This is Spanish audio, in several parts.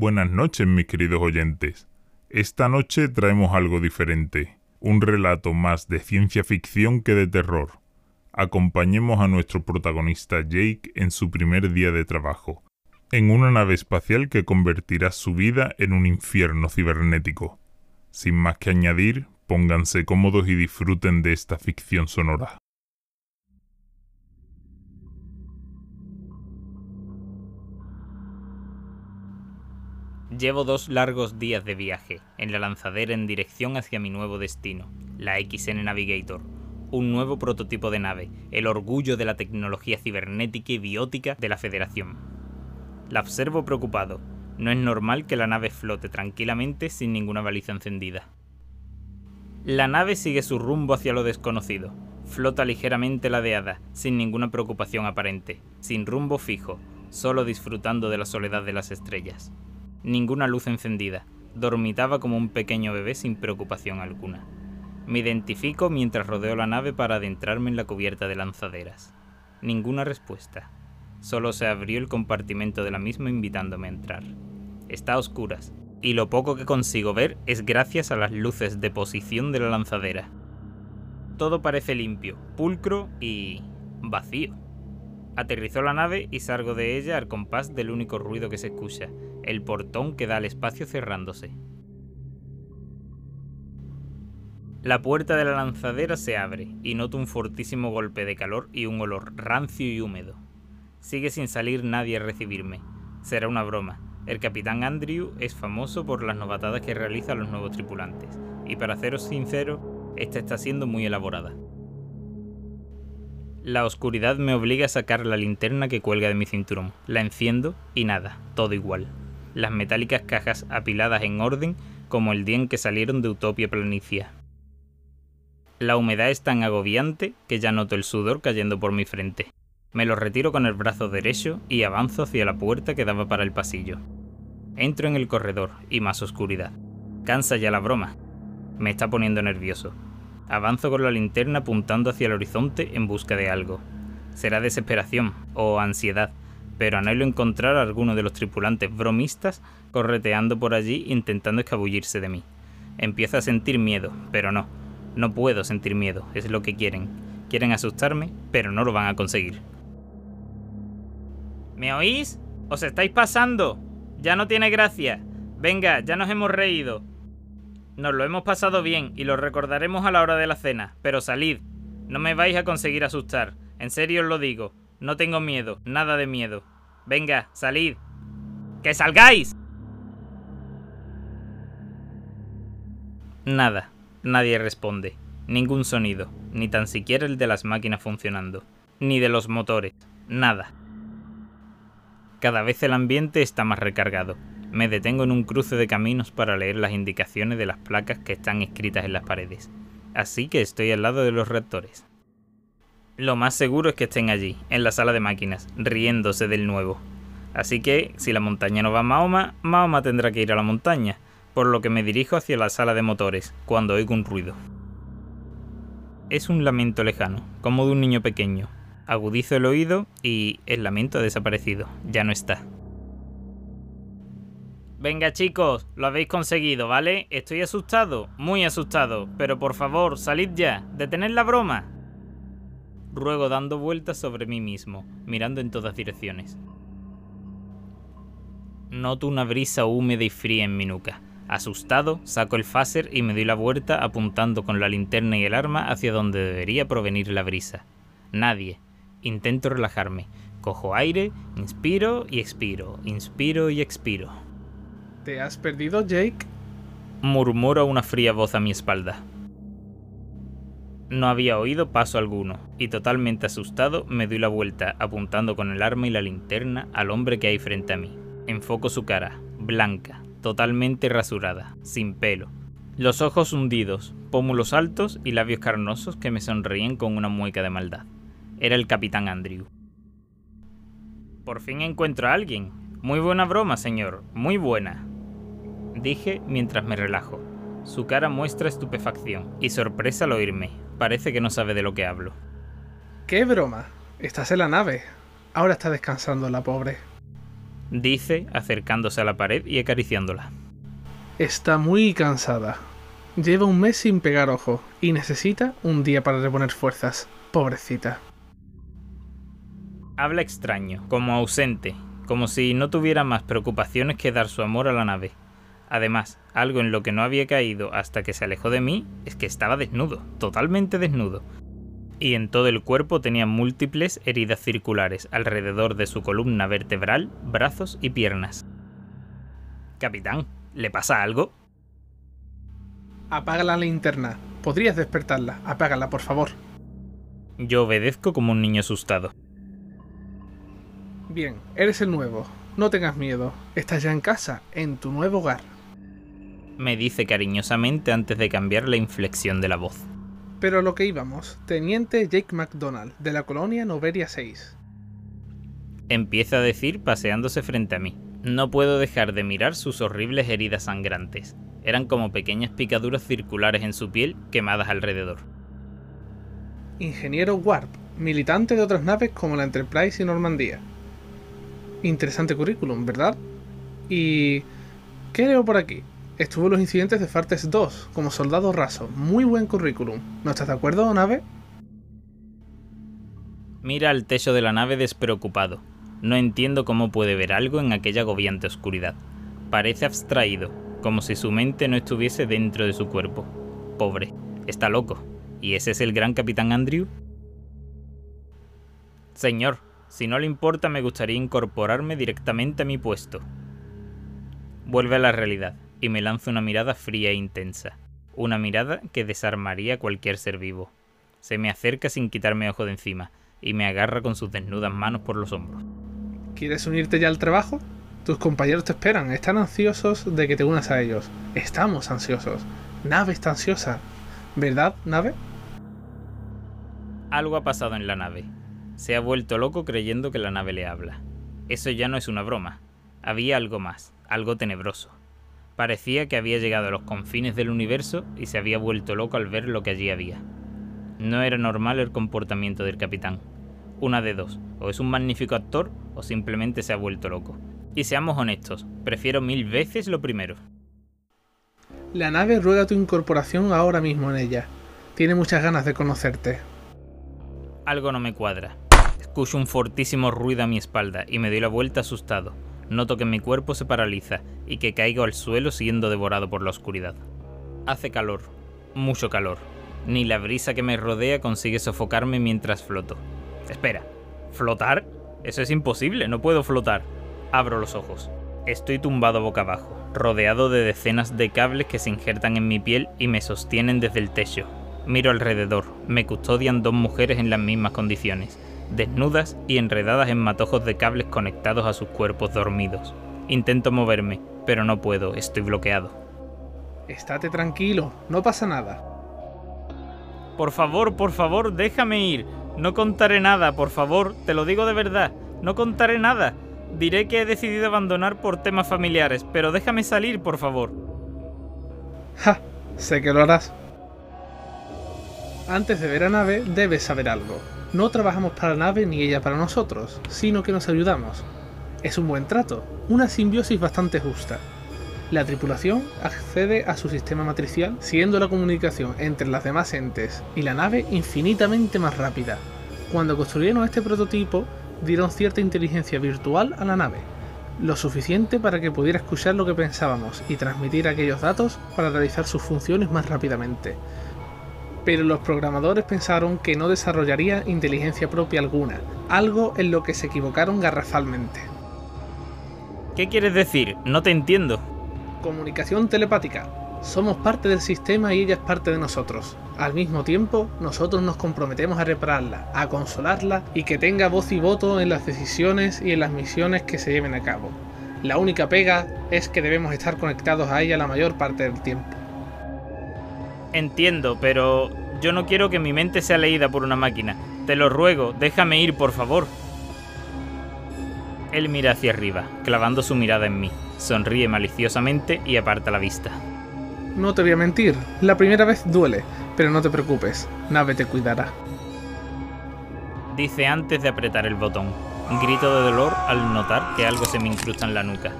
Buenas noches, mis queridos oyentes. Esta noche traemos algo diferente, un relato más de ciencia ficción que de terror. Acompañemos a nuestro protagonista Jake en su primer día de trabajo, en una nave espacial que convertirá su vida en un infierno cibernético. Sin más que añadir, pónganse cómodos y disfruten de esta ficción sonora. Llevo dos largos días de viaje en la lanzadera en dirección hacia mi nuevo destino, la XN Navigator, un nuevo prototipo de nave, el orgullo de la tecnología cibernética y biótica de la Federación. La observo preocupado. No es normal que la nave flote tranquilamente sin ninguna baliza encendida. La nave sigue su rumbo hacia lo desconocido. Flota ligeramente ladeada, sin ninguna preocupación aparente, sin rumbo fijo, solo disfrutando de la soledad de las estrellas ninguna luz encendida. Dormitaba como un pequeño bebé sin preocupación alguna. Me identifico mientras rodeo la nave para adentrarme en la cubierta de lanzaderas. Ninguna respuesta. Solo se abrió el compartimento de la misma invitándome a entrar. Está a oscuras, y lo poco que consigo ver es gracias a las luces de posición de la lanzadera. Todo parece limpio, pulcro y... vacío. Aterrizó la nave y salgo de ella al compás del único ruido que se escucha, el portón que da al espacio cerrándose. La puerta de la lanzadera se abre y noto un fortísimo golpe de calor y un olor rancio y húmedo. Sigue sin salir nadie a recibirme. Será una broma. El capitán Andrew es famoso por las novatadas que realiza a los nuevos tripulantes, y para seros sincero, esta está siendo muy elaborada. La oscuridad me obliga a sacar la linterna que cuelga de mi cinturón. La enciendo y nada, todo igual. Las metálicas cajas apiladas en orden como el día en que salieron de Utopia Planicia. La humedad es tan agobiante que ya noto el sudor cayendo por mi frente. Me lo retiro con el brazo derecho y avanzo hacia la puerta que daba para el pasillo. Entro en el corredor y más oscuridad. Cansa ya la broma. Me está poniendo nervioso. Avanzo con la linterna apuntando hacia el horizonte en busca de algo. Será desesperación o ansiedad, pero anhelo encontrar a alguno de los tripulantes bromistas correteando por allí intentando escabullirse de mí. Empiezo a sentir miedo, pero no, no puedo sentir miedo, es lo que quieren. Quieren asustarme, pero no lo van a conseguir. ¿Me oís? ¿Os estáis pasando? Ya no tiene gracia. Venga, ya nos hemos reído. Nos lo hemos pasado bien y lo recordaremos a la hora de la cena, pero salid. No me vais a conseguir asustar. En serio os lo digo. No tengo miedo, nada de miedo. Venga, salid. ¡Que salgáis! Nada. Nadie responde. Ningún sonido, ni tan siquiera el de las máquinas funcionando, ni de los motores, nada. Cada vez el ambiente está más recargado, me detengo en un cruce de caminos para leer las indicaciones de las placas que están escritas en las paredes, así que estoy al lado de los reactores. Lo más seguro es que estén allí, en la sala de máquinas, riéndose del nuevo. Así que, si la montaña no va a Mahoma, Mahoma tendrá que ir a la montaña, por lo que me dirijo hacia la sala de motores, cuando oigo un ruido. Es un lamento lejano, como de un niño pequeño. Agudizo el oído y el lamento ha desaparecido, ya no está. Venga chicos, lo habéis conseguido, ¿vale? Estoy asustado, muy asustado, pero por favor, salid ya, detened la broma. Ruego dando vueltas sobre mí mismo, mirando en todas direcciones. Noto una brisa húmeda y fría en mi nuca. Asustado, saco el phaser y me doy la vuelta apuntando con la linterna y el arma hacia donde debería provenir la brisa. Nadie. Intento relajarme. Cojo aire, inspiro y expiro, inspiro y expiro. ¿Te has perdido, Jake? Murmura una fría voz a mi espalda. No había oído paso alguno, y totalmente asustado me doy la vuelta apuntando con el arma y la linterna al hombre que hay frente a mí. Enfoco su cara, blanca, totalmente rasurada, sin pelo. Los ojos hundidos, pómulos altos y labios carnosos que me sonríen con una mueca de maldad. Era el capitán Andrew. Por fin encuentro a alguien. Muy buena broma, señor, muy buena dije mientras me relajo. Su cara muestra estupefacción y sorpresa al oírme. Parece que no sabe de lo que hablo. ¿Qué broma? Estás en la nave. Ahora está descansando la pobre. dice acercándose a la pared y acariciándola. Está muy cansada. Lleva un mes sin pegar ojo y necesita un día para reponer fuerzas. Pobrecita. Habla extraño, como ausente, como si no tuviera más preocupaciones que dar su amor a la nave. Además, algo en lo que no había caído hasta que se alejó de mí es que estaba desnudo, totalmente desnudo. Y en todo el cuerpo tenía múltiples heridas circulares alrededor de su columna vertebral, brazos y piernas. Capitán, ¿le pasa algo? Apaga la linterna. Podrías despertarla. Apágala, por favor. Yo obedezco como un niño asustado. Bien, eres el nuevo. No tengas miedo. Estás ya en casa, en tu nuevo hogar. Me dice cariñosamente antes de cambiar la inflexión de la voz. Pero a lo que íbamos, Teniente Jake McDonald, de la colonia Noveria 6. Empieza a decir paseándose frente a mí. No puedo dejar de mirar sus horribles heridas sangrantes. Eran como pequeñas picaduras circulares en su piel quemadas alrededor. Ingeniero Warp, militante de otras naves como la Enterprise y Normandía. Interesante currículum, ¿verdad? ¿Y qué leo por aquí? Estuvo en los incidentes de Fartes 2 como soldado raso. Muy buen currículum. ¿No estás de acuerdo, nave? Mira al techo de la nave despreocupado. No entiendo cómo puede ver algo en aquella agobiante oscuridad. Parece abstraído, como si su mente no estuviese dentro de su cuerpo. Pobre, está loco. ¿Y ese es el gran capitán Andrew? Señor, si no le importa me gustaría incorporarme directamente a mi puesto. Vuelve a la realidad y me lanza una mirada fría e intensa. Una mirada que desarmaría cualquier ser vivo. Se me acerca sin quitarme ojo de encima y me agarra con sus desnudas manos por los hombros. ¿Quieres unirte ya al trabajo? Tus compañeros te esperan, están ansiosos de que te unas a ellos. Estamos ansiosos. Nave está ansiosa. ¿Verdad, nave? Algo ha pasado en la nave. Se ha vuelto loco creyendo que la nave le habla. Eso ya no es una broma. Había algo más, algo tenebroso. Parecía que había llegado a los confines del universo y se había vuelto loco al ver lo que allí había. No era normal el comportamiento del capitán. Una de dos, o es un magnífico actor o simplemente se ha vuelto loco. Y seamos honestos, prefiero mil veces lo primero. La nave ruega tu incorporación ahora mismo en ella. Tiene muchas ganas de conocerte. Algo no me cuadra. Escucho un fortísimo ruido a mi espalda y me doy la vuelta asustado. Noto que mi cuerpo se paraliza y que caigo al suelo siendo devorado por la oscuridad. Hace calor, mucho calor. Ni la brisa que me rodea consigue sofocarme mientras floto. Espera, ¿flotar? Eso es imposible, no puedo flotar. Abro los ojos. Estoy tumbado boca abajo, rodeado de decenas de cables que se injertan en mi piel y me sostienen desde el techo. Miro alrededor, me custodian dos mujeres en las mismas condiciones, desnudas y enredadas en matojos de cables conectados a sus cuerpos dormidos. Intento moverme, pero no puedo, estoy bloqueado. Estate tranquilo, no pasa nada. Por favor, por favor, déjame ir. No contaré nada, por favor, te lo digo de verdad. No contaré nada. Diré que he decidido abandonar por temas familiares, pero déjame salir, por favor. Ja, sé que lo harás. Antes de ver a nave, debes saber algo. No trabajamos para la nave ni ella para nosotros, sino que nos ayudamos. Es un buen trato, una simbiosis bastante justa. La tripulación accede a su sistema matricial, siendo la comunicación entre las demás entes y la nave infinitamente más rápida. Cuando construyeron este prototipo, dieron cierta inteligencia virtual a la nave, lo suficiente para que pudiera escuchar lo que pensábamos y transmitir aquellos datos para realizar sus funciones más rápidamente. Pero los programadores pensaron que no desarrollaría inteligencia propia alguna, algo en lo que se equivocaron garrafalmente. ¿Qué quieres decir? No te entiendo. Comunicación telepática. Somos parte del sistema y ella es parte de nosotros. Al mismo tiempo, nosotros nos comprometemos a repararla, a consolarla y que tenga voz y voto en las decisiones y en las misiones que se lleven a cabo. La única pega es que debemos estar conectados a ella la mayor parte del tiempo. Entiendo, pero yo no quiero que mi mente sea leída por una máquina. Te lo ruego, déjame ir, por favor. Él mira hacia arriba, clavando su mirada en mí, sonríe maliciosamente y aparta la vista. No te voy a mentir, la primera vez duele, pero no te preocupes, Nave te cuidará. Dice antes de apretar el botón, Grito de dolor al notar que algo se me incrusta en la nuca.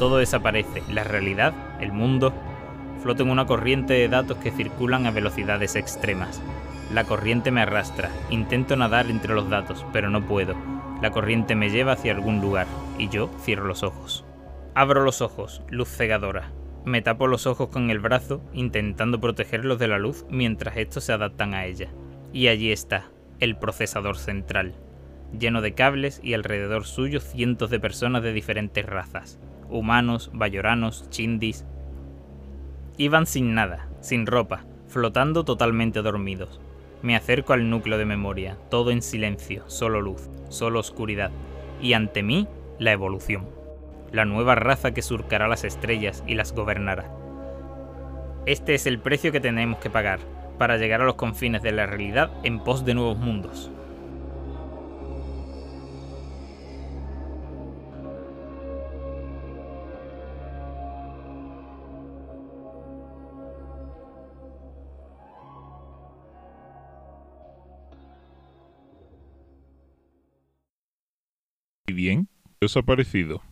Todo desaparece, la realidad, el mundo, floto en una corriente de datos que circulan a velocidades extremas. La corriente me arrastra, intento nadar entre los datos, pero no puedo. La corriente me lleva hacia algún lugar, y yo cierro los ojos. Abro los ojos, luz cegadora. Me tapo los ojos con el brazo, intentando protegerlos de la luz mientras estos se adaptan a ella. Y allí está, el procesador central, lleno de cables y alrededor suyo cientos de personas de diferentes razas, humanos, bayoranos, chindis. Iban sin nada, sin ropa, flotando totalmente dormidos. Me acerco al núcleo de memoria, todo en silencio, solo luz, solo oscuridad, y ante mí, la evolución, la nueva raza que surcará las estrellas y las gobernará. Este es el precio que tenemos que pagar para llegar a los confines de la realidad en pos de nuevos mundos. Bien? ¿Qué os ha parecido?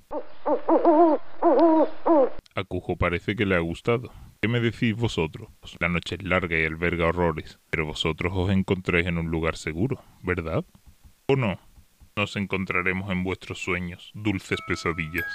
A Cujo parece que le ha gustado. ¿Qué me decís vosotros? La noche es larga y alberga horrores, pero vosotros os encontréis en un lugar seguro, ¿verdad? ¿O no? Nos encontraremos en vuestros sueños, dulces pesadillas.